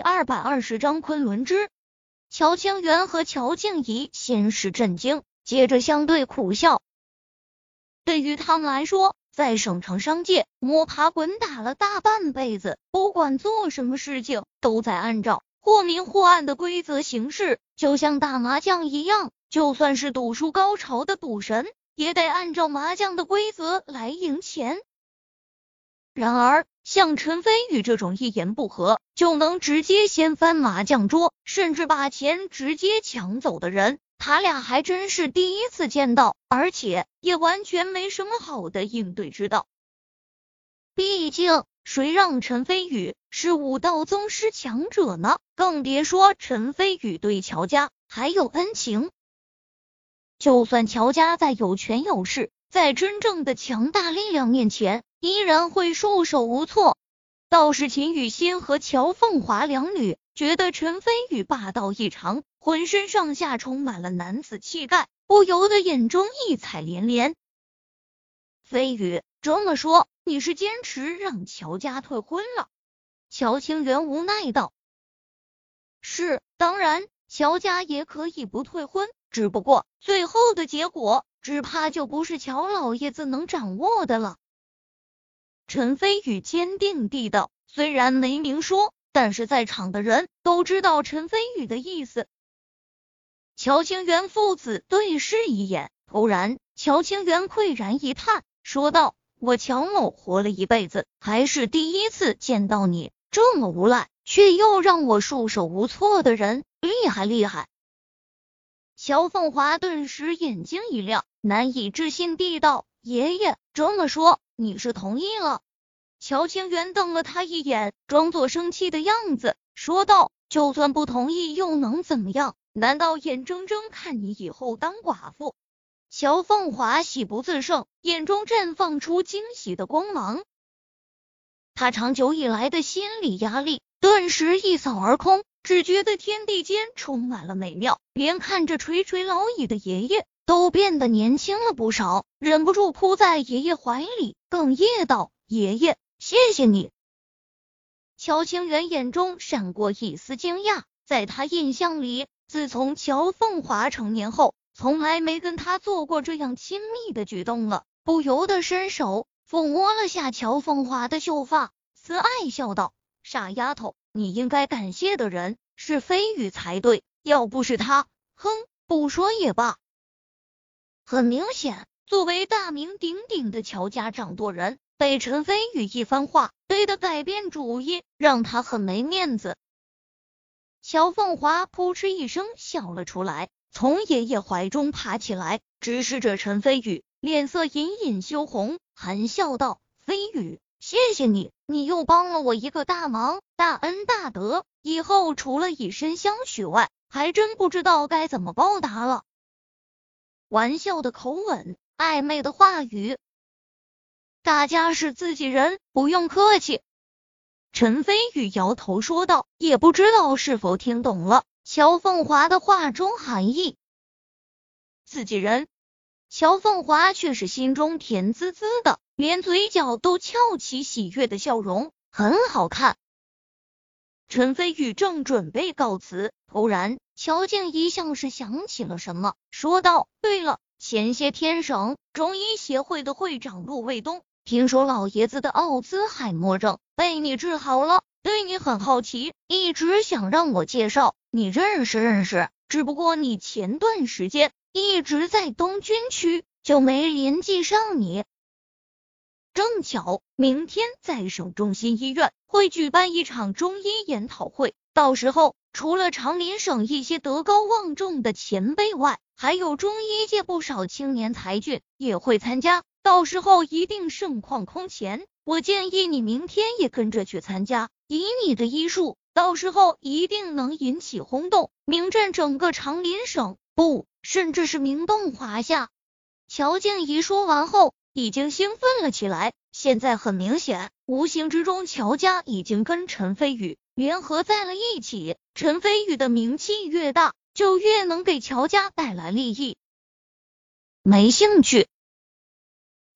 二百二十章昆仑之。乔清源和乔静怡先是震惊，接着相对苦笑。对于他们来说，在省城商界摸爬滚打了大半辈子，不管做什么事情，都在按照或明或暗的规则行事，就像打麻将一样，就算是赌术高超的赌神，也得按照麻将的规则来赢钱。然而，像陈飞宇这种一言不合就能直接掀翻麻将桌，甚至把钱直接抢走的人，他俩还真是第一次见到，而且也完全没什么好的应对之道。毕竟，谁让陈飞宇是武道宗师强者呢？更别说陈飞宇对乔家还有恩情。就算乔家再有权有势，在真正的强大力量面前，依然会束手无措。倒是秦雨欣和乔凤华两女觉得陈飞宇霸道异常，浑身上下充满了男子气概，不由得眼中异彩连连。飞宇这么说，你是坚持让乔家退婚了？乔清源无奈道：“是，当然，乔家也可以不退婚，只不过最后的结果，只怕就不是乔老爷子能掌握的了。”陈飞宇坚定地道：“虽然没明说，但是在场的人都知道陈飞宇的意思。”乔清源父子对视一眼，突然，乔清源喟然一叹，说道：“我乔某活了一辈子，还是第一次见到你这么无赖，却又让我束手无措的人，厉害厉害！”乔凤华顿时眼睛一亮，难以置信地道：“爷爷这么说。”你是同意了？乔清源瞪了他一眼，装作生气的样子，说道：“就算不同意，又能怎么样？难道眼睁睁看你以后当寡妇？”乔凤华喜不自胜，眼中绽放出惊喜的光芒。他长久以来的心理压力顿时一扫而空，只觉得天地间充满了美妙，连看着垂垂老矣的爷爷。都变得年轻了不少，忍不住扑在爷爷怀里，哽咽道：“爷爷，谢谢你。”乔清源眼中闪过一丝惊讶，在他印象里，自从乔凤华成年后，从来没跟他做过这样亲密的举动了，不由得伸手抚摸了下乔凤华的秀发，慈爱笑道：“傻丫头，你应该感谢的人是飞宇才对，要不是他，哼，不说也罢。”很明显，作为大名鼎鼎的乔家掌舵人，被陈飞宇一番话怼得改变主意，让他很没面子。乔凤华扑哧一声笑了出来，从爷爷怀中爬起来，直视着陈飞宇，脸色隐隐羞红，含笑道：“飞宇，谢谢你，你又帮了我一个大忙，大恩大德，以后除了以身相许外，还真不知道该怎么报答了。”玩笑的口吻，暧昧的话语，大家是自己人，不用客气。陈飞宇摇头说道，也不知道是否听懂了乔凤华的话中含义。自己人，乔凤华却是心中甜滋滋的，连嘴角都翘起喜悦的笑容，很好看。陈飞宇正准备告辞，突然。乔静怡像是想起了什么，说道：“对了，前些天省中医协会的会长陆卫东，听说老爷子的奥兹海默症被你治好了，对你很好奇，一直想让我介绍你认识认识。只不过你前段时间一直在东军区，就没联系上你。正巧明天在省中心医院会举办一场中医研讨会，到时候。”除了长林省一些德高望重的前辈外，还有中医界不少青年才俊也会参加，到时候一定盛况空前。我建议你明天也跟着去参加，以你的医术，到时候一定能引起轰动，名震整个长林省，不，甚至是名动华夏。乔静怡说完后，已经兴奋了起来。现在很明显，无形之中，乔家已经跟陈飞宇。联合在了一起，陈飞宇的名气越大，就越能给乔家带来利益。没兴趣。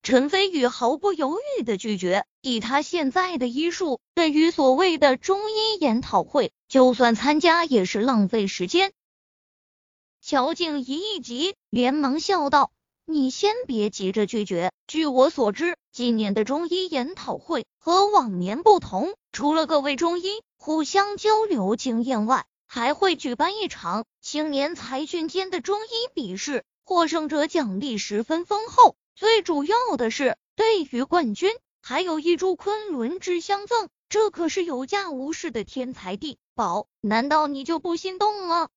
陈飞宇毫不犹豫的拒绝。以他现在的医术，对于所谓的中医研讨会，就算参加也是浪费时间。乔静怡一急，连忙笑道：“你先别急着拒绝。据我所知，今年的中医研讨会和往年不同，除了各位中医互相交流经验外，还会举办一场青年才俊间的中医比试，获胜者奖励十分丰厚。最主要的是，对于冠军。”还有一株昆仑之相赠，这可是有价无市的天才地宝，难道你就不心动了？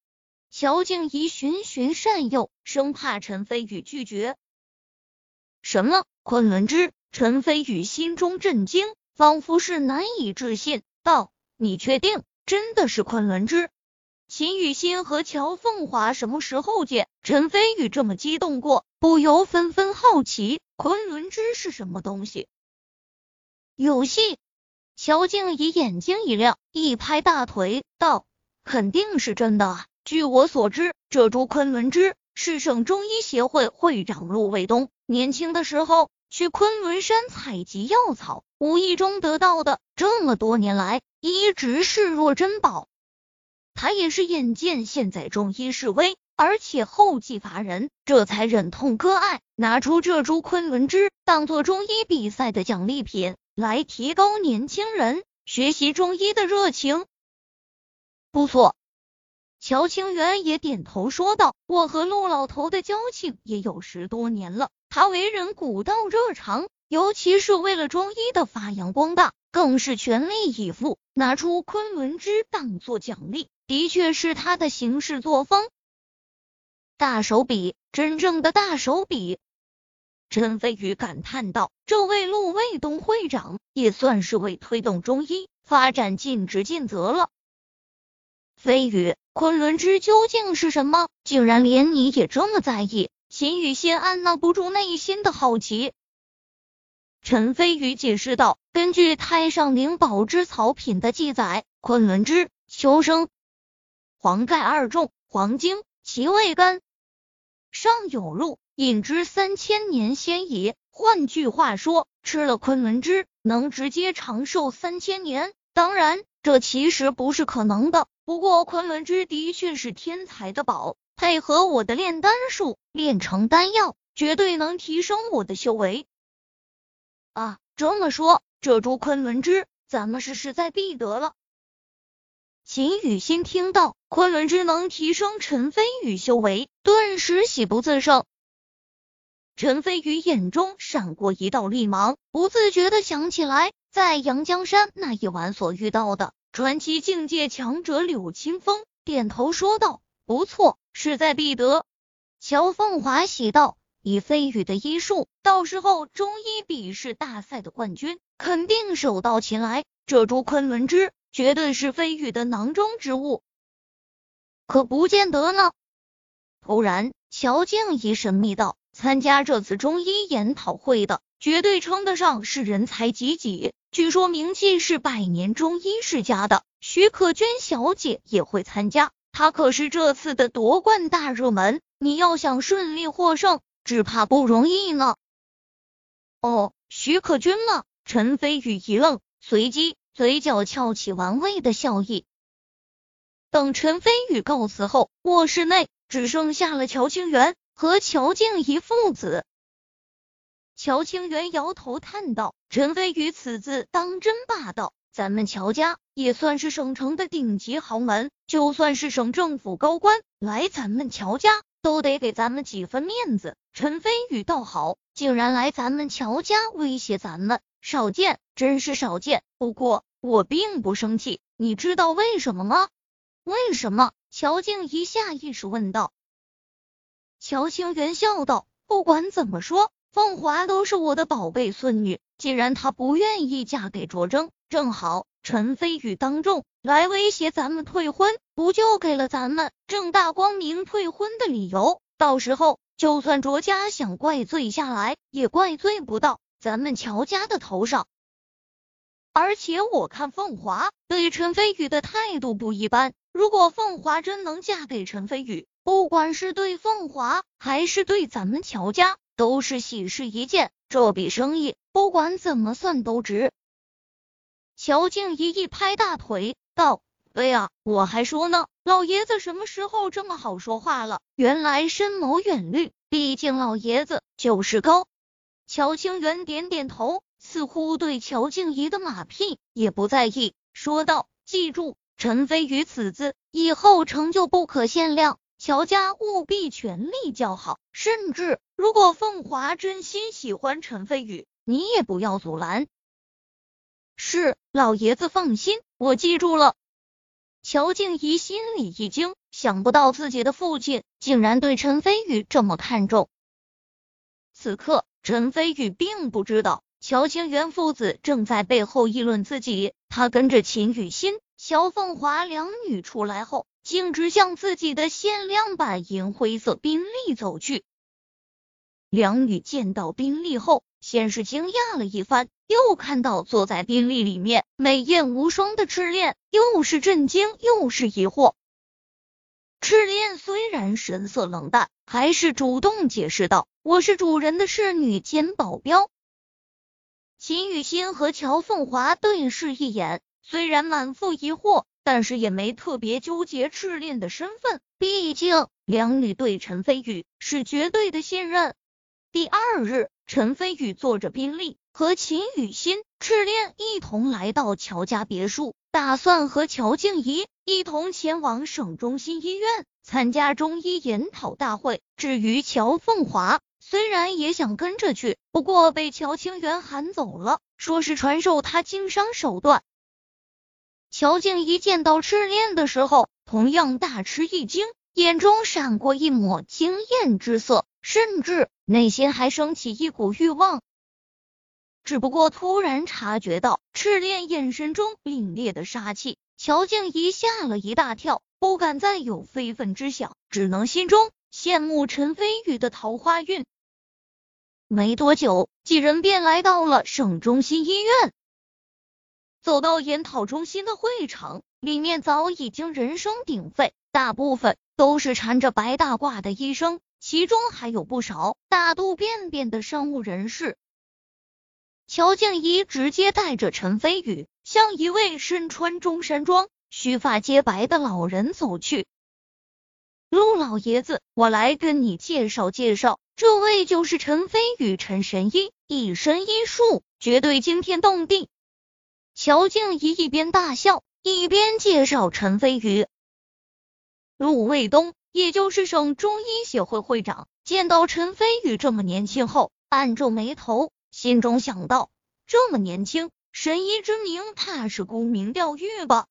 乔静怡循循善诱，生怕陈飞宇拒绝。什么昆仑之？陈飞宇心中震惊，仿佛是难以置信，道：“你确定真的是昆仑之？”秦雨欣和乔凤华什么时候见陈飞宇这么激动过？不由纷纷好奇，昆仑之是什么东西？有戏！乔静怡眼睛一亮，一拍大腿道：“肯定是真的！据我所知，这株昆仑芝是省中医协会会长陆卫东年轻的时候去昆仑山采集药草，无意中得到的，这么多年来一直视若珍宝。他也是眼见现在中医式微，而且后继乏人，这才忍痛割爱，拿出这株昆仑芝当做中医比赛的奖励品。”来提高年轻人学习中医的热情。不错，乔清源也点头说道：“我和陆老头的交情也有十多年了，他为人古道热肠，尤其是为了中医的发扬光大，更是全力以赴，拿出昆仑之当做奖励，的确是他的行事作风。大手笔，真正的大手笔。”陈飞宇感叹道：“这位陆卫东会长也算是为推动中医发展尽职尽责了。”飞宇，昆仑之究竟是什么？竟然连你也这么在意？秦雨欣按捺不住内心的好奇。陈飞宇解释道：“根据《太上灵宝之草品》的记载，昆仑之求生，黄盖二重，黄精，其味甘，上有入。”饮之三千年先矣。换句话说，吃了昆仑之能直接长寿三千年。当然，这其实不是可能的。不过，昆仑芝的确是天才的宝，配合我的炼丹术，炼成丹药，绝对能提升我的修为。啊，这么说，这株昆仑芝，咱们是势在必得了。秦雨欣听到昆仑芝能提升陈飞宇修为，顿时喜不自胜。陈飞宇眼中闪过一道厉芒，不自觉的想起来在阳江山那一晚所遇到的传奇境界强者柳清风，点头说道：“不错，势在必得。”乔凤华喜道：“以飞羽的医术，到时候中医比试大赛的冠军肯定手到擒来。这株昆仑枝绝对是飞羽的囊中之物。”可不见得呢。突然，乔静怡神秘道。参加这次中医研讨会的，绝对称得上是人才济济。据说名气是百年中医世家的徐可娟小姐也会参加，她可是这次的夺冠大热门。你要想顺利获胜，只怕不容易呢。哦，徐可君吗？陈飞宇一愣，随即嘴角翘起玩味的笑意。等陈飞宇告辞后，卧室内只剩下了乔清源。和乔静怡父子，乔清源摇头叹道：“陈飞宇此次当真霸道，咱们乔家也算是省城的顶级豪门，就算是省政府高官来咱们乔家，都得给咱们几分面子。陈飞宇倒好，竟然来咱们乔家威胁咱们，少见，真是少见。不过我并不生气，你知道为什么吗？为什么？”乔静怡下意识问道。乔清源笑道：“不管怎么说，凤华都是我的宝贝孙女。既然她不愿意嫁给卓征，正好陈飞宇当众来威胁咱们退婚，不就给了咱们正大光明退婚的理由？到时候就算卓家想怪罪下来，也怪罪不到咱们乔家的头上。而且我看凤华对陈飞宇的态度不一般，如果凤华真能嫁给陈飞宇。”不管是对凤华，还是对咱们乔家，都是喜事一件。这笔生意不管怎么算都值。乔静怡一拍大腿道：“对呀，我还说呢，老爷子什么时候这么好说话了？原来深谋远虑，毕竟老爷子就是高。”乔清源点点头，似乎对乔静怡的马屁也不在意，说道：“记住，陈飞宇此子以后成就不可限量，乔家务必全力叫好。甚至如果凤华真心喜欢陈飞宇，你也不要阻拦。”是老爷子放心，我记住了。乔静怡心里一惊，想不到自己的父亲竟然对陈飞宇这么看重。此刻，陈飞宇并不知道乔清源父子正在背后议论自己。他跟着秦雨欣、乔凤华两女出来后，径直向自己的限量版银灰色宾利走去。梁宇见到宾利后，先是惊讶了一番。又看到坐在宾利里面美艳无双的赤练，又是震惊又是疑惑。赤练虽然神色冷淡，还是主动解释道：“我是主人的侍女兼保镖。”秦雨欣和乔凤华对视一眼，虽然满腹疑惑，但是也没特别纠结赤练的身份，毕竟两女对陈飞宇是绝对的信任。第二日，陈飞宇坐着宾利。和秦雨欣、赤练一同来到乔家别墅，打算和乔静怡一同前往省中心医院参加中医研讨大会。至于乔凤华，虽然也想跟着去，不过被乔清源喊走了，说是传授他经商手段。乔静怡见到赤练的时候，同样大吃一惊，眼中闪过一抹惊艳之色，甚至内心还升起一股欲望。只不过突然察觉到赤练眼神中凛冽的杀气，乔静怡吓了一大跳，不敢再有非分之想，只能心中羡慕陈飞宇的桃花运。没多久，几人便来到了省中心医院。走到研讨中心的会场，里面早已经人声鼎沸，大部分都是缠着白大褂的医生，其中还有不少大肚便便的商务人士。乔静怡直接带着陈飞宇向一位身穿中山装、须发皆白的老人走去。陆老爷子，我来跟你介绍介绍，这位就是陈飞宇，陈神医，一身医术绝对惊天动地。乔静怡一边大笑，一边介绍陈飞宇。陆卫东，也就是省中医协会会长，见到陈飞宇这么年轻后，按皱眉头。心中想到，这么年轻，神医之名，怕是沽名钓誉吧？